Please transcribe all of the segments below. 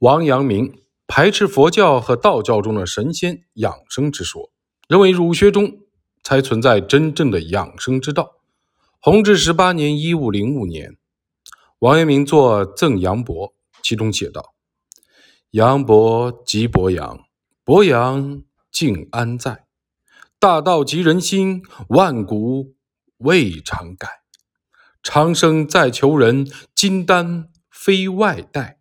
王阳明排斥佛教和道教中的神仙养生之说，认为儒学中才存在真正的养生之道。弘治十八年（一五零五年），王阳明作《赠杨伯》，其中写道：“杨伯即伯阳，伯阳静安在？大道及人心，万古未尝改。长生在求人，金丹非外带。”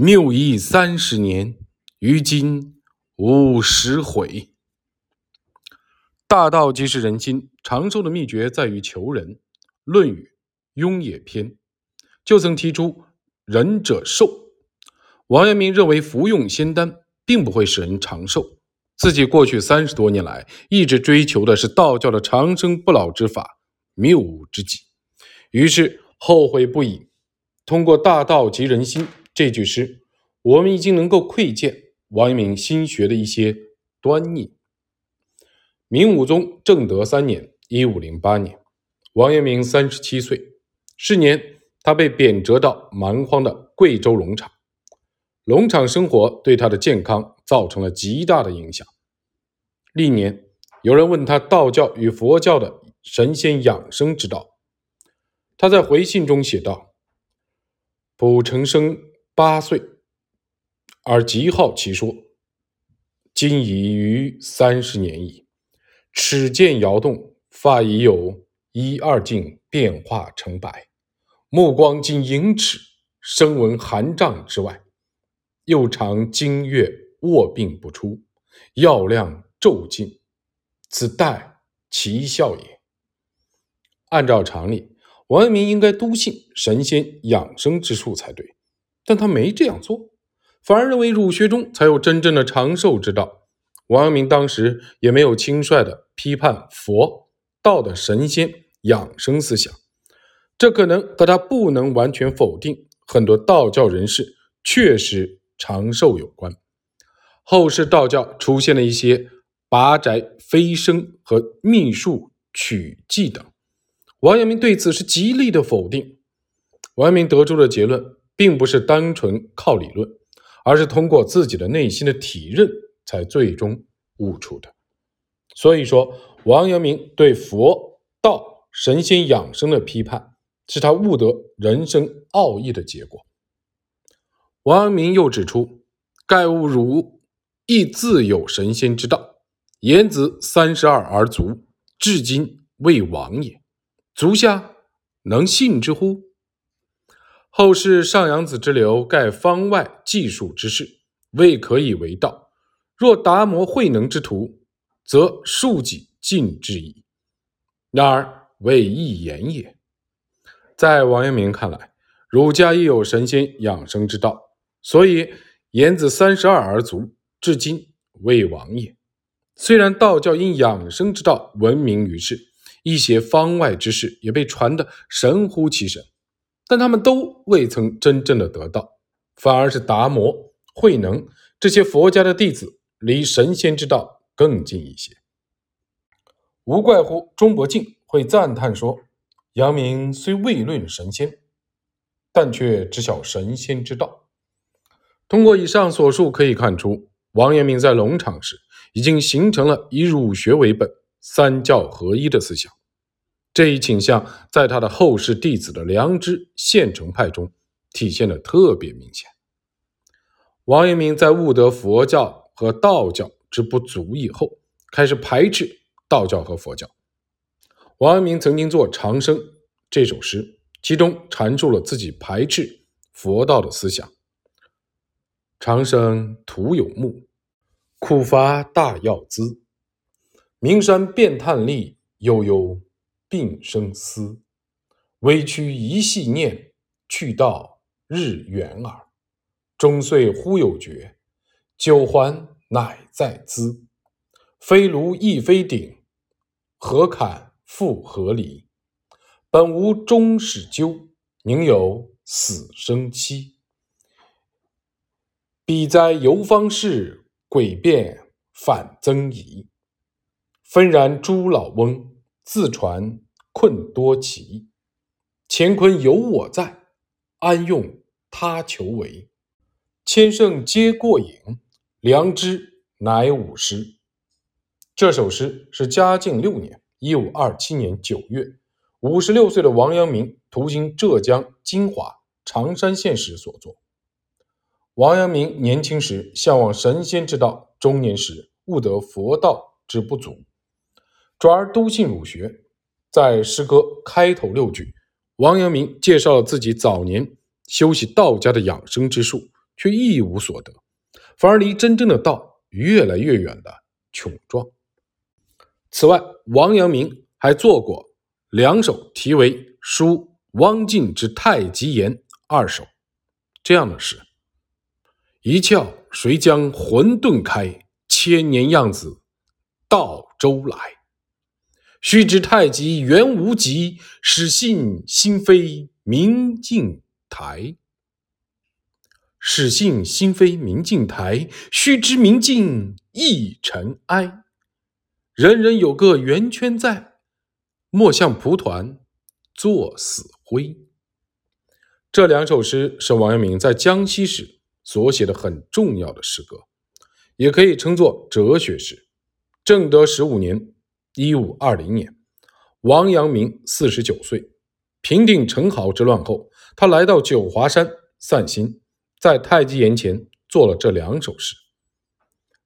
谬意三十年，于今五十悔。大道即是人心，长寿的秘诀在于求人。《论语·雍也篇》就曾提出“仁者寿”。王阳明认为服用仙丹并不会使人长寿，自己过去三十多年来一直追求的是道教的长生不老之法，谬误之极，于是后悔不已。通过“大道及人心”。这句诗，我们已经能够窥见王阳明心学的一些端倪。明武宗正德三年（一五零八年），王阳明三十七岁，是年他被贬谪到蛮荒的贵州龙场，农场生活对他的健康造成了极大的影响。历年，有人问他道教与佛教的神仙养生之道，他在回信中写道：“卜成生。”八岁，而极好其说。今已逾三十年矣，齿见摇动，发已有一二茎变化成白，目光仅盈尺，声闻寒帐之外，又常经月卧病不出，药量骤尽，此待奇效也。按照常理，王阳明应该笃信神仙养生之术才对。但他没这样做，反而认为儒学中才有真正的长寿之道。王阳明当时也没有轻率的批判佛道的神仙养生思想，这可能和他不能完全否定很多道教人士确实长寿有关。后世道教出现了一些拔宅飞升和秘术取技等，王阳明对此是极力的否定。王阳明得出的结论。并不是单纯靠理论，而是通过自己的内心的体认才最终悟出的。所以说，王阳明对佛道神仙养生的批判，是他悟得人生奥义的结果。王阳明又指出，盖物儒亦自有神仙之道，颜子三十二而卒，至今未亡也。足下能信之乎？后世上阳子之流，盖方外技术之士，未可以为道。若达摩慧能之徒，则庶己尽之矣。然而未易言也。在王阳明看来，儒家亦有神仙养生之道，所以颜子三十二而卒，至今未亡也。虽然道教因养生之道闻名于世，一些方外之事也被传得神乎其神。但他们都未曾真正的得到，反而是达摩、慧能这些佛家的弟子离神仙之道更近一些。无怪乎钟伯敬会赞叹说：“阳明虽未论神仙，但却知晓神仙之道。”通过以上所述可以看出，王阳明在龙场时已经形成了以儒学为本、三教合一的思想。这一倾向在他的后世弟子的良知现成派中体现的特别明显。王阳明在悟得佛教和道教之不足以后，开始排斥道教和佛教。王阳明曾经作《长生》这首诗，其中阐述了自己排斥佛道的思想：“长生徒有目，苦乏大药资。名山遍探历，悠悠。”病生思，委屈一系念，去到日远耳。终岁忽有觉，九环乃在兹。非炉亦非鼎，何坎复何离？本无终始究，宁有死生期？彼哉游方士，诡辩反增疑。纷然诸老翁。自传困多奇，乾坤有我在，安用他求为？千乘皆过瘾，良知乃吾师。这首诗是嘉靖六年（一五二七年）九月，五十六岁的王阳明途经浙江金华常山县时所作。王阳明年轻时向往神仙之道，中年时悟得佛道之不足，转而笃信儒学。在诗歌开头六句，王阳明介绍了自己早年修习道家的养生之术，却一无所得，反而离真正的道越来越远的窘状。此外，王阳明还做过两首题为《书汪晋之太极言》二首这样的诗：“一窍谁将混沌开？千年样子道周来。须知太极原无极，始信心非明镜台。始信心非明镜台，须知明镜亦尘埃。”人人有个圆圈在，莫向蒲团作死灰。这两首诗是王阳明在江西时所写的很重要的诗歌，也可以称作哲学诗。正德十五年（一五二零年），王阳明四十九岁，平定陈豪之乱后，他来到九华山散心，在太极岩前做了这两首诗。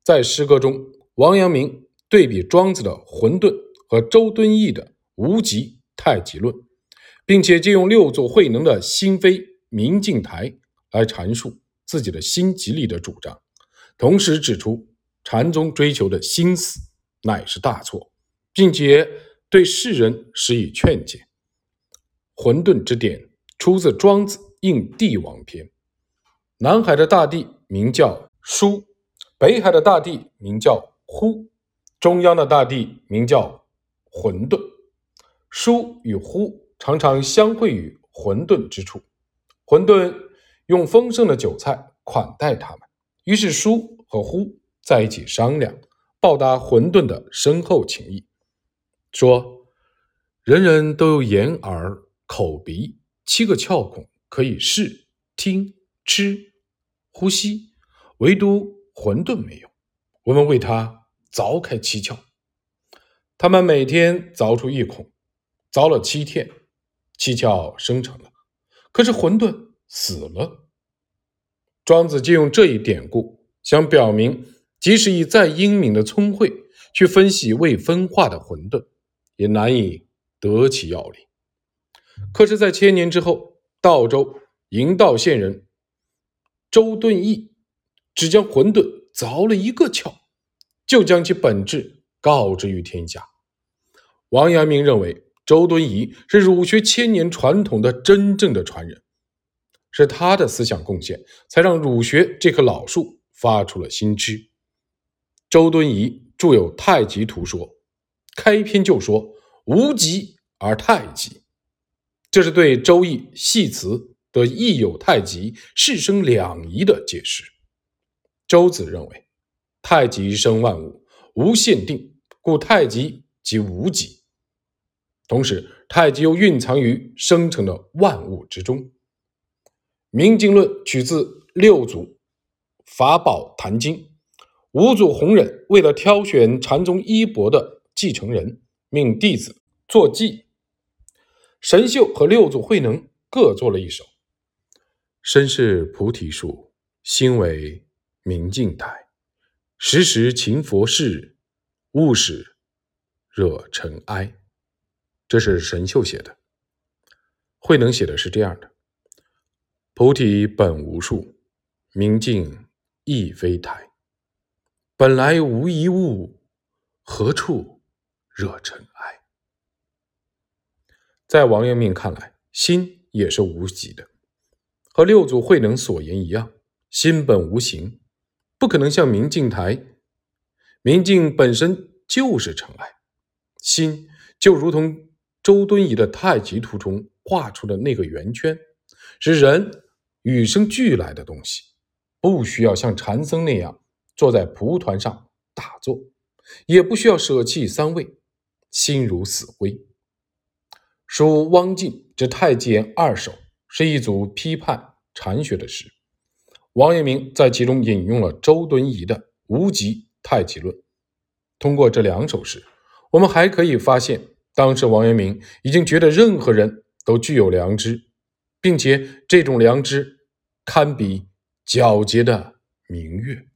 在诗歌中，王阳明。对比庄子的混沌和周敦颐的无极太极论，并且借用六祖慧能的心非明镜台来阐述自己的心极力的主张，同时指出禅宗追求的心死乃是大错，并且对世人施以劝解。混沌之典出自庄子《应帝王篇》，南海的大地名叫舒，北海的大地名叫呼。中央的大地名叫混沌，疏与呼常常相会于混沌之处。混沌用丰盛的酒菜款待他们，于是疏和呼在一起商量，报答混沌的深厚情谊。说：人人都有眼、耳、口、鼻七个窍孔，可以视、听、吃、呼吸，唯独混沌没有。我们为他。凿开七窍，他们每天凿出一孔，凿了七天，七窍生成了。可是混沌死了。庄子借用这一典故，想表明，即使以再英明的聪慧去分析未分化的混沌，也难以得其要领。可是，在千年之后，道州营道县人周敦颐只将混沌凿了一个窍。就将其本质告知于天下。王阳明认为，周敦颐是儒学千年传统的真正的传人，是他的思想贡献，才让儒学这棵老树发出了新枝。周敦颐著有《太极图说》，开篇就说“无极而太极”，这是对《周易》系辞的“亦有太极，是生两仪”的解释。周子认为。太极生万物，无限定，故太极即无极。同时，太极又蕴藏于生成的万物之中。《明经论》取自六祖法宝坛经，五祖弘忍为了挑选禅宗衣钵的继承人，命弟子作记。神秀和六祖慧能各作了一首：“身是菩提树，心为明镜台。”时时勤佛事，勿使惹尘埃。这是神秀写的。慧能写的是这样的：菩提本无树，明镜亦非台。本来无一物，何处惹尘埃？在王阳明看来，心也是无极的，和六祖慧能所言一样，心本无形。不可能像明镜台，明镜本身就是尘埃，心就如同周敦颐的太极图中画出的那个圆圈，是人与生俱来的东西，不需要像禅僧那样坐在蒲团上打坐，也不需要舍弃三味，心如死灰。书汪静之太极言二首是一组批判禅学的诗。王阳明在其中引用了周敦颐的《无极太极论》。通过这两首诗，我们还可以发现，当时王阳明已经觉得任何人都具有良知，并且这种良知堪比皎洁的明月。